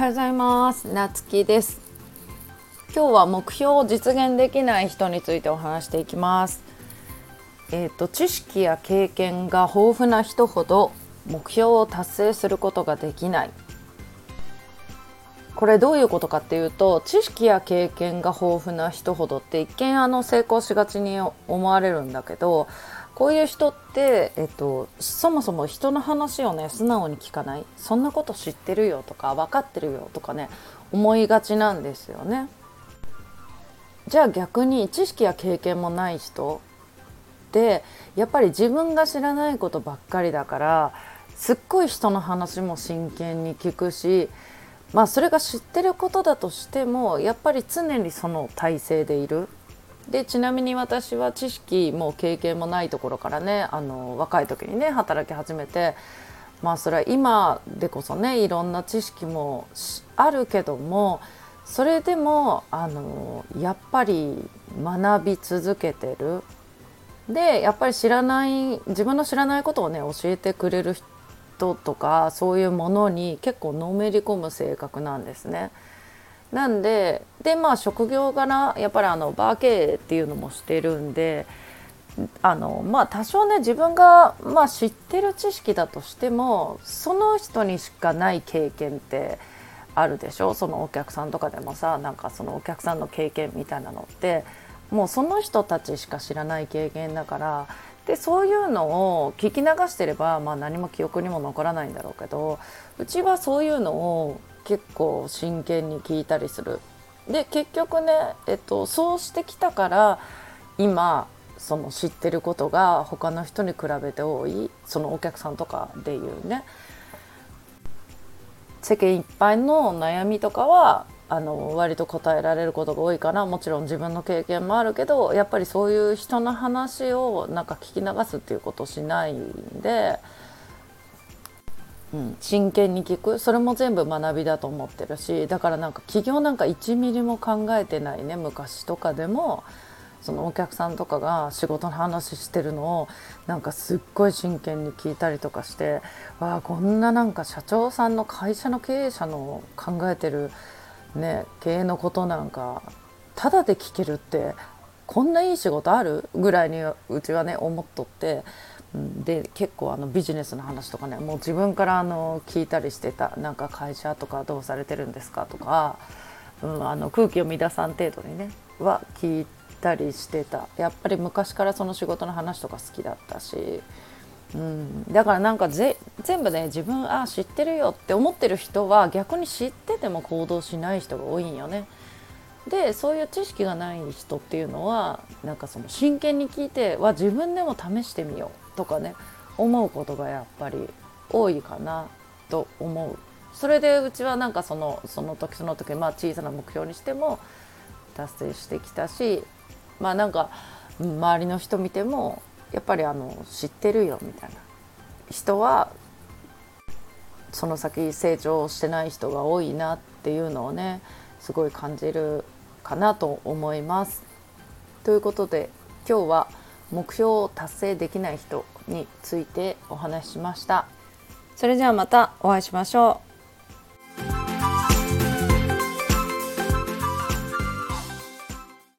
はようございます。なつきです。今日は目標を実現できない人についてお話していきます。えっ、ー、と知識や経験が豊富な人ほど目標を達成することができない。これどういうことかっていうと知識や経験が豊富な人ほどって一見あの成功しがちに思われるんだけどこういう人って、えっと、そもそも人の話をね素直に聞かないそんなこと知ってるよとか分かってるよとかね思いがちなんですよね。じゃあ逆に知識や経験もない人ってやっぱり自分が知らないことばっかりだからすっごい人の話も真剣に聞くしまあそれが知ってることだとしてもやっぱり常にその体制でいるでちなみに私は知識も経験もないところからねあの若い時にね働き始めてまあそれは今でこそねいろんな知識もあるけどもそれでもあのやっぱり学び続けてるでやっぱり知らない自分の知らないことをね教えてくれる人とかそういうものに結構のめり込む性格なんですね。なんででまあ職業柄やっぱりあのバー経営っていうのもしてるんであのまあ多少ね自分が、まあ、知ってる知識だとしてもその人にしかない経験ってあるでしょ？そのお客さんとかでもさなんかそのお客さんの経験みたいなのってもうその人たちしか知らない経験だからでそういうのを聞き流してれば、まあ、何も記憶にも残らないんだろうけどうちはそういうのを結構真剣に聞いたりする。で結局ね、えっと、そうしてきたから今その知ってることが他の人に比べて多いそのお客さんとかでいうね世間いっぱいの悩みとかはあの割と答えられることが多いかなもちろん自分の経験もあるけどやっぱりそういう人の話をなんか聞き流すっていうことしないんで。うん、真剣に聞く。それも全部学びだと思ってるしだからなんか起業なんか1ミリも考えてないね昔とかでも。そのお客さんとかが仕事の話してるのをなんかすっごい真剣に聞いたりとかしてわあこんななんか社長さんの会社の経営者の考えてる、ね、経営のことなんかただで聞けるってこんないい仕事ある？ぐらいにうちはね思っとって。で結構あのビジネスの話とかねもう自分からあの聞いたりしてたなんか会社とかどうされてるんですかとか、うん、あの空気を乱さん程度にねは聞いたりしてた。やっぱり昔からその仕事の話とか好きだったし、うん、だからなんかぜ全部ね自分あ知ってるよって思ってる人は逆に知ってても行動しない人が多いんよね。でそういう知識がない人っていうのはなんかその真剣に聞いては自分でも試してみよう。とかね思うことがやっぱり多いかなと思うそれでうちはなんかそのその時その時まあ小さな目標にしても達成してきたしまあなんか周りの人見てもやっぱりあの知ってるよみたいな人はその先成長してない人が多いなっていうのをねすごい感じるかなと思います。ということで今日は目標を達成できない人についてお話ししました。それではまたお会いしましょう。